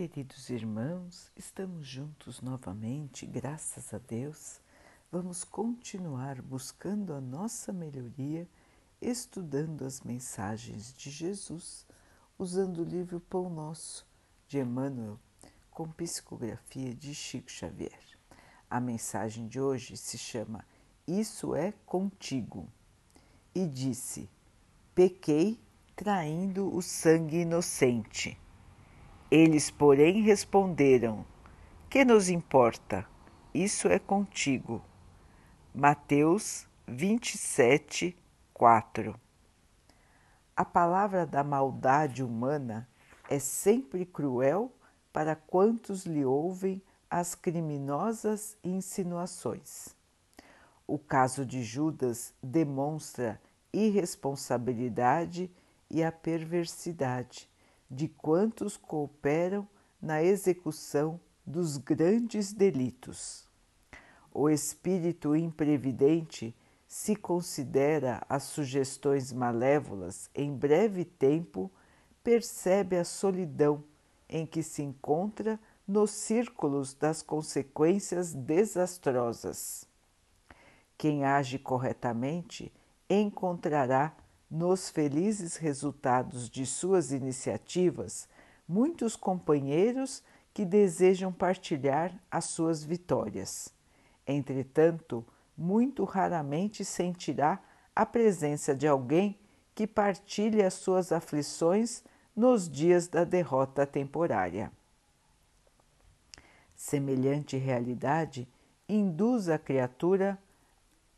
Queridos irmãos, estamos juntos novamente, graças a Deus. Vamos continuar buscando a nossa melhoria, estudando as mensagens de Jesus, usando o livro Pão Nosso de Emmanuel, com psicografia de Chico Xavier. A mensagem de hoje se chama Isso é Contigo e disse: Pequei traindo o sangue inocente eles, porém, responderam: Que nos importa? Isso é contigo. Mateus 27, 4 A palavra da maldade humana é sempre cruel para quantos lhe ouvem as criminosas insinuações. O caso de Judas demonstra irresponsabilidade e a perversidade de quantos cooperam na execução dos grandes delitos. O espírito imprevidente se considera as sugestões malévolas em breve tempo, percebe a solidão em que se encontra nos círculos das consequências desastrosas. Quem age corretamente encontrará nos felizes resultados de suas iniciativas muitos companheiros que desejam partilhar as suas vitórias. Entretanto, muito raramente sentirá a presença de alguém que partilhe as suas aflições nos dias da derrota temporária. Semelhante realidade induz a criatura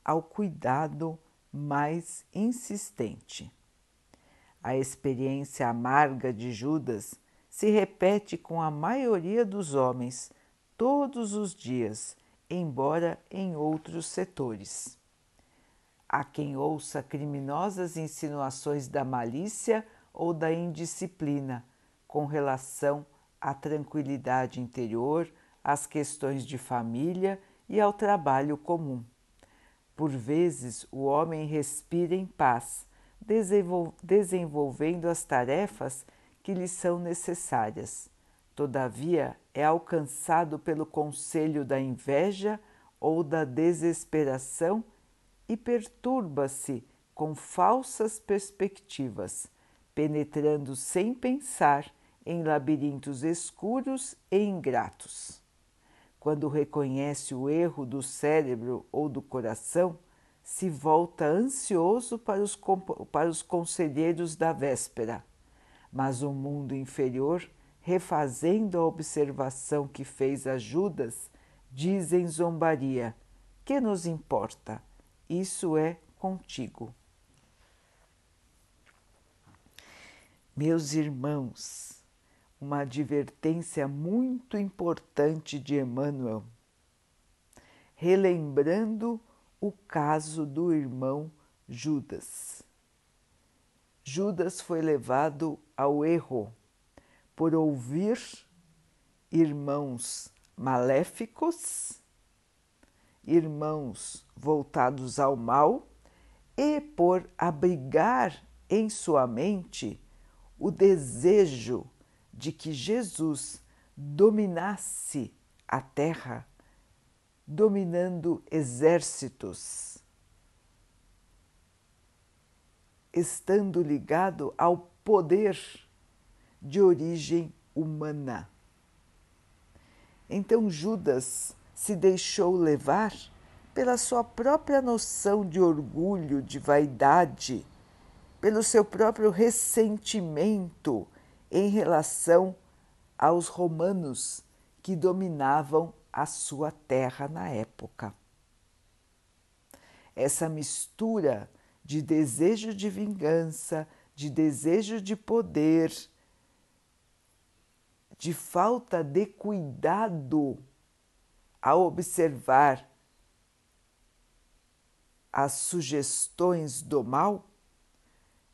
ao cuidado mais insistente. A experiência amarga de Judas se repete com a maioria dos homens todos os dias, embora em outros setores. Há quem ouça criminosas insinuações da malícia ou da indisciplina com relação à tranquilidade interior, às questões de família e ao trabalho comum. Por vezes, o homem respira em paz, desenvolvendo as tarefas que lhe são necessárias. Todavia, é alcançado pelo conselho da inveja ou da desesperação e perturba-se com falsas perspectivas, penetrando sem pensar em labirintos escuros e ingratos quando reconhece o erro do cérebro ou do coração, se volta ansioso para os, para os conselheiros da véspera. Mas o mundo inferior, refazendo a observação que fez a Judas, diz em zombaria: Que nos importa? Isso é contigo. Meus irmãos, uma advertência muito importante de Emmanuel, relembrando o caso do irmão Judas. Judas foi levado ao erro por ouvir irmãos maléficos, irmãos voltados ao mal e por abrigar em sua mente o desejo de que Jesus dominasse a terra, dominando exércitos, estando ligado ao poder de origem humana. Então Judas se deixou levar pela sua própria noção de orgulho, de vaidade, pelo seu próprio ressentimento em relação aos romanos que dominavam a sua terra na época. Essa mistura de desejo de vingança, de desejo de poder, de falta de cuidado ao observar as sugestões do mal,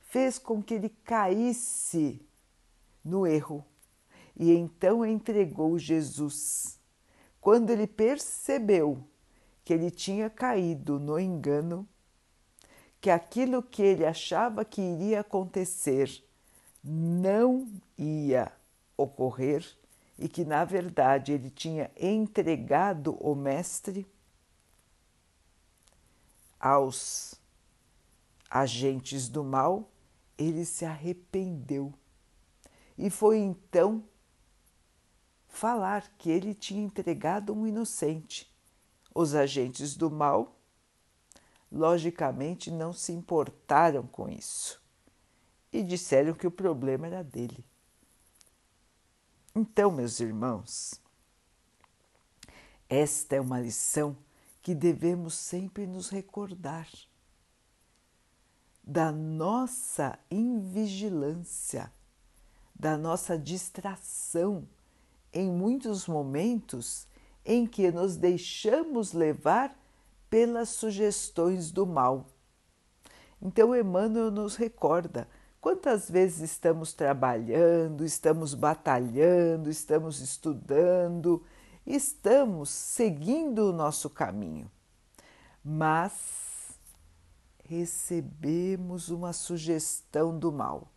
fez com que ele caísse no erro e então entregou Jesus. Quando ele percebeu que ele tinha caído no engano, que aquilo que ele achava que iria acontecer não ia ocorrer, e que na verdade ele tinha entregado o Mestre aos agentes do mal, ele se arrependeu e foi então falar que ele tinha entregado um inocente. Os agentes do mal, logicamente, não se importaram com isso e disseram que o problema era dele. Então, meus irmãos, esta é uma lição que devemos sempre nos recordar da nossa invigilância, da nossa distração em muitos momentos em que nos deixamos levar pelas sugestões do mal. Então, Emmanuel nos recorda quantas vezes estamos trabalhando, estamos batalhando, estamos estudando, estamos seguindo o nosso caminho, mas recebemos uma sugestão do mal,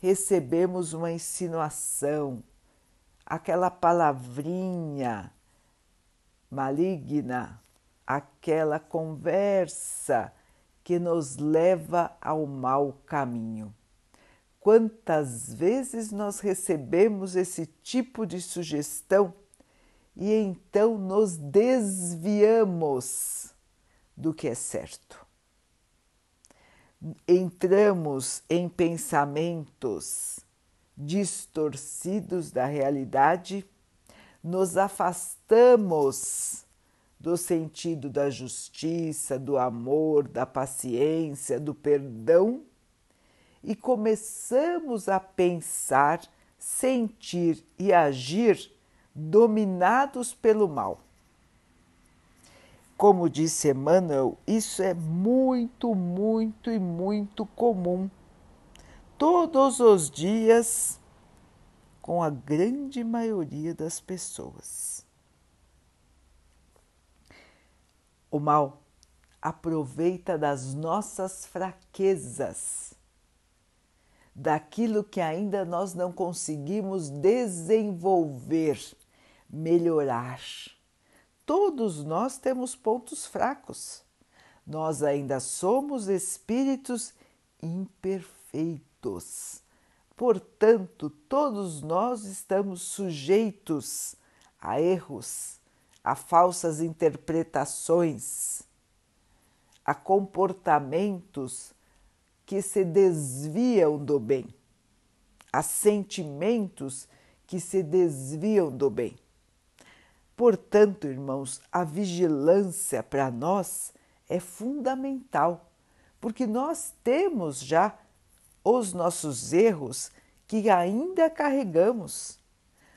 recebemos uma insinuação, aquela palavrinha maligna, aquela conversa que nos leva ao mau caminho. Quantas vezes nós recebemos esse tipo de sugestão e então nos desviamos do que é certo. Entramos em pensamentos distorcidos da realidade, nos afastamos do sentido da justiça, do amor, da paciência, do perdão e começamos a pensar, sentir e agir dominados pelo mal. Como disse Emmanuel, isso é muito, muito e muito comum todos os dias com a grande maioria das pessoas. O mal aproveita das nossas fraquezas, daquilo que ainda nós não conseguimos desenvolver, melhorar. Todos nós temos pontos fracos. Nós ainda somos espíritos imperfeitos Portanto, todos nós estamos sujeitos a erros, a falsas interpretações, a comportamentos que se desviam do bem, a sentimentos que se desviam do bem. Portanto, irmãos, a vigilância para nós é fundamental, porque nós temos já os nossos erros que ainda carregamos.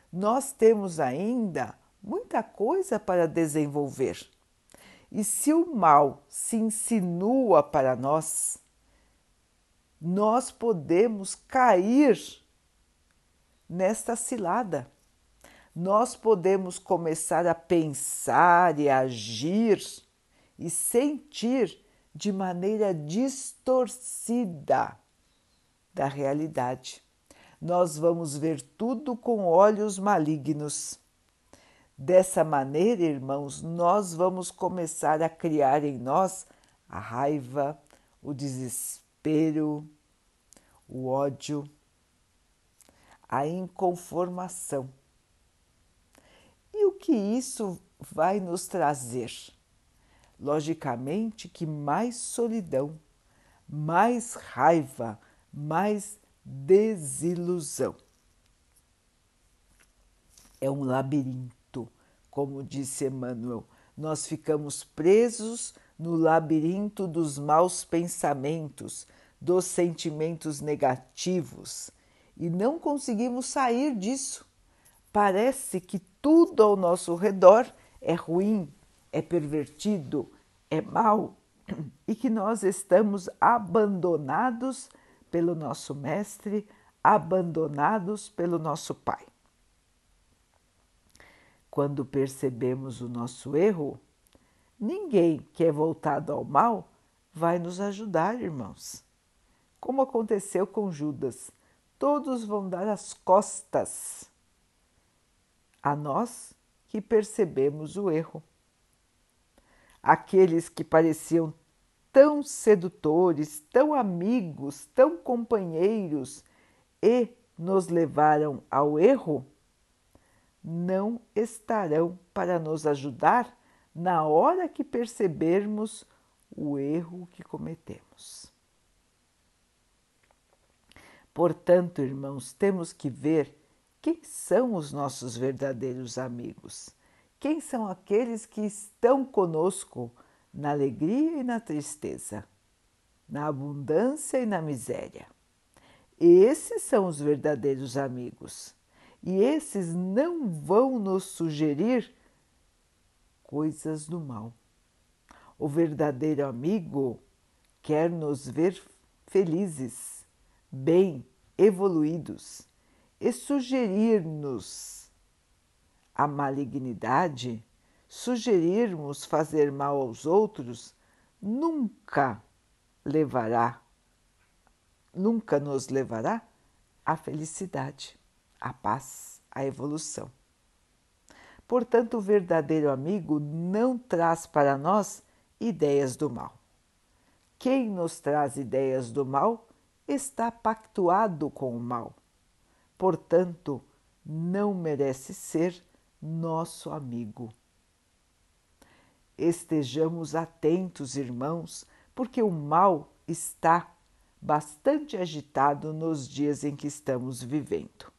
Nós temos ainda muita coisa para desenvolver. E se o mal se insinua para nós, nós podemos cair nesta cilada. Nós podemos começar a pensar e agir e sentir de maneira distorcida da realidade. Nós vamos ver tudo com olhos malignos. Dessa maneira, irmãos, nós vamos começar a criar em nós a raiva, o desespero, o ódio, a inconformação. E o que isso vai nos trazer? Logicamente que mais solidão, mais raiva, mais desilusão. É um labirinto, como disse Emmanuel. Nós ficamos presos no labirinto dos maus pensamentos, dos sentimentos negativos e não conseguimos sair disso. Parece que tudo ao nosso redor é ruim, é pervertido, é mal e que nós estamos abandonados pelo nosso Mestre, abandonados pelo nosso Pai. Quando percebemos o nosso erro, ninguém que é voltado ao mal vai nos ajudar, irmãos. Como aconteceu com Judas, todos vão dar as costas a nós que percebemos o erro. Aqueles que pareciam tão sedutores, tão amigos, tão companheiros e nos levaram ao erro, não estarão para nos ajudar na hora que percebermos o erro que cometemos. Portanto, irmãos, temos que ver quem são os nossos verdadeiros amigos. Quem são aqueles que estão conosco na alegria e na tristeza, na abundância e na miséria. Esses são os verdadeiros amigos. E esses não vão nos sugerir coisas do mal. O verdadeiro amigo quer nos ver felizes, bem, evoluídos e sugerir-nos a malignidade, sugerirmos fazer mal aos outros, nunca levará, nunca nos levará à felicidade, à paz, à evolução. Portanto, o verdadeiro amigo não traz para nós ideias do mal. Quem nos traz ideias do mal está pactuado com o mal. Portanto, não merece ser nosso amigo. Estejamos atentos, irmãos, porque o mal está bastante agitado nos dias em que estamos vivendo.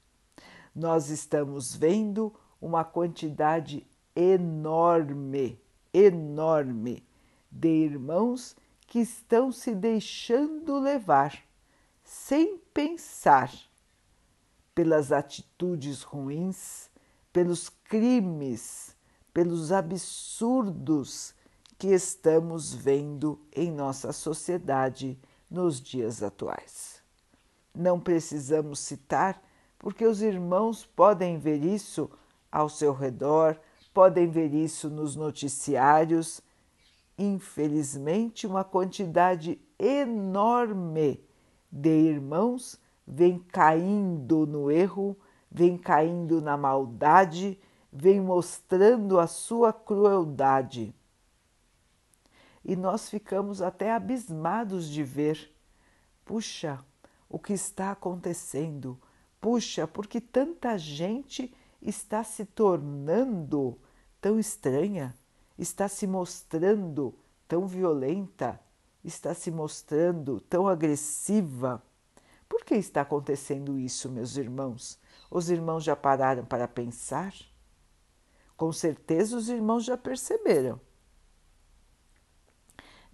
Nós estamos vendo uma quantidade enorme, enorme de irmãos que estão se deixando levar, sem pensar, pelas atitudes ruins, pelos crimes, pelos absurdos que estamos vendo em nossa sociedade nos dias atuais. Não precisamos citar, porque os irmãos podem ver isso ao seu redor, podem ver isso nos noticiários. Infelizmente, uma quantidade enorme de irmãos vem caindo no erro, vem caindo na maldade, vem mostrando a sua crueldade. E nós ficamos até abismados de ver. Puxa, o que está acontecendo? Puxa, porque tanta gente está se tornando tão estranha, está se mostrando tão violenta, está se mostrando tão agressiva. Por que está acontecendo isso, meus irmãos? Os irmãos já pararam para pensar? Com certeza os irmãos já perceberam.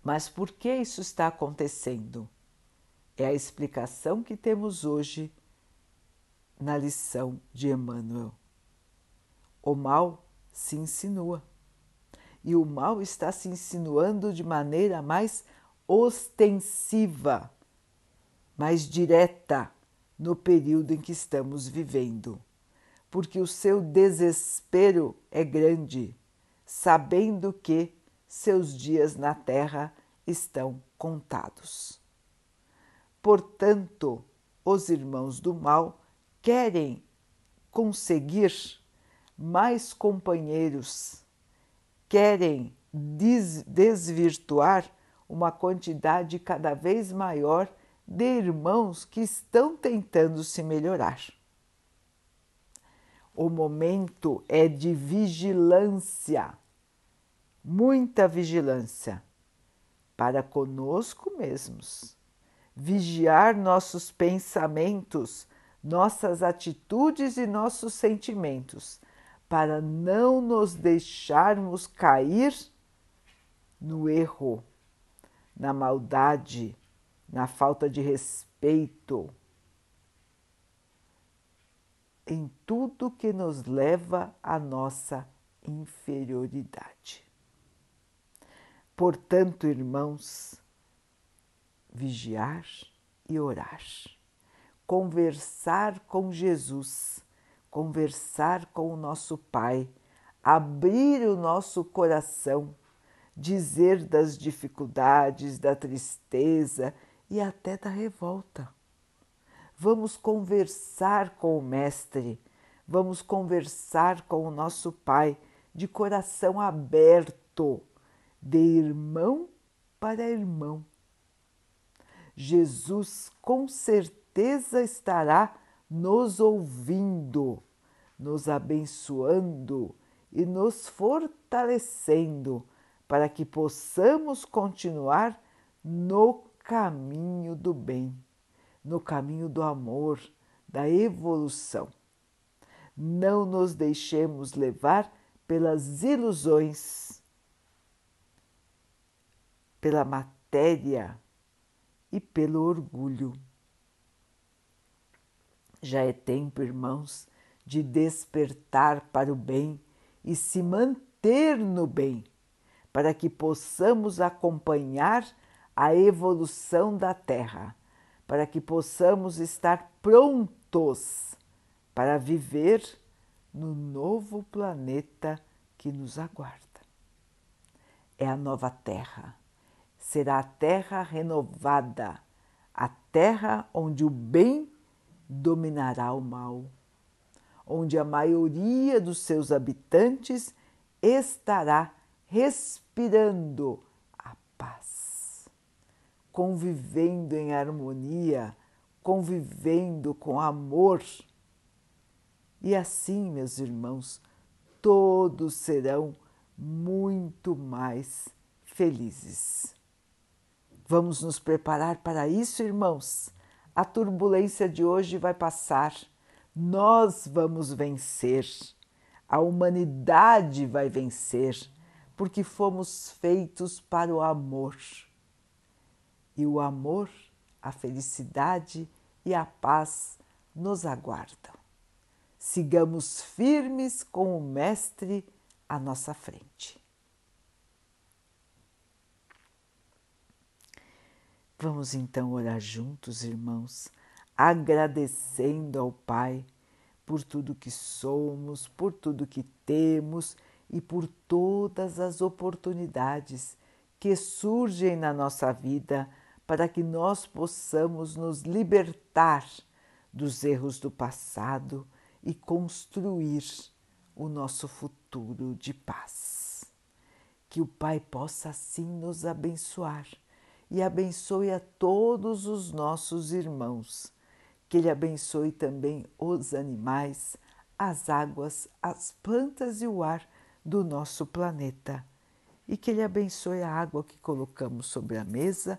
Mas por que isso está acontecendo? É a explicação que temos hoje na lição de Emmanuel. O mal se insinua. E o mal está se insinuando de maneira mais ostensiva, mais direta no período em que estamos vivendo, porque o seu desespero é grande, sabendo que seus dias na terra estão contados. Portanto, os irmãos do mal querem conseguir mais companheiros querem desvirtuar uma quantidade cada vez maior de irmãos que estão tentando se melhorar. O momento é de vigilância, muita vigilância para conosco mesmos. Vigiar nossos pensamentos, nossas atitudes e nossos sentimentos para não nos deixarmos cair no erro, na maldade, na falta de respeito, em tudo que nos leva à nossa inferioridade. Portanto, irmãos, vigiar e orar, conversar com Jesus conversar com o nosso Pai, abrir o nosso coração, dizer das dificuldades, da tristeza e até da revolta. Vamos conversar com o Mestre, Vamos conversar com o nosso Pai de coração aberto, de irmão para irmão. Jesus com certeza estará nos ouvindo, nos abençoando e nos fortalecendo para que possamos continuar no caminho do bem, no caminho do amor, da evolução. Não nos deixemos levar pelas ilusões, pela matéria e pelo orgulho. Já é tempo, irmãos, de despertar para o bem e se manter no bem, para que possamos acompanhar a evolução da Terra, para que possamos estar prontos para viver no novo planeta que nos aguarda. É a nova Terra. Será a Terra renovada, a Terra onde o bem dominará o mal, onde a maioria dos seus habitantes estará respirando convivendo em harmonia, convivendo com amor. E assim, meus irmãos, todos serão muito mais felizes. Vamos nos preparar para isso, irmãos. A turbulência de hoje vai passar. Nós vamos vencer. A humanidade vai vencer, porque fomos feitos para o amor. E o amor, a felicidade e a paz nos aguardam. Sigamos firmes com o Mestre à nossa frente. Vamos então orar juntos, irmãos, agradecendo ao Pai por tudo que somos, por tudo que temos e por todas as oportunidades que surgem na nossa vida para que nós possamos nos libertar dos erros do passado e construir o nosso futuro de paz. Que o Pai possa assim nos abençoar e abençoe a todos os nossos irmãos. Que Ele abençoe também os animais, as águas, as plantas e o ar do nosso planeta. E que Ele abençoe a água que colocamos sobre a mesa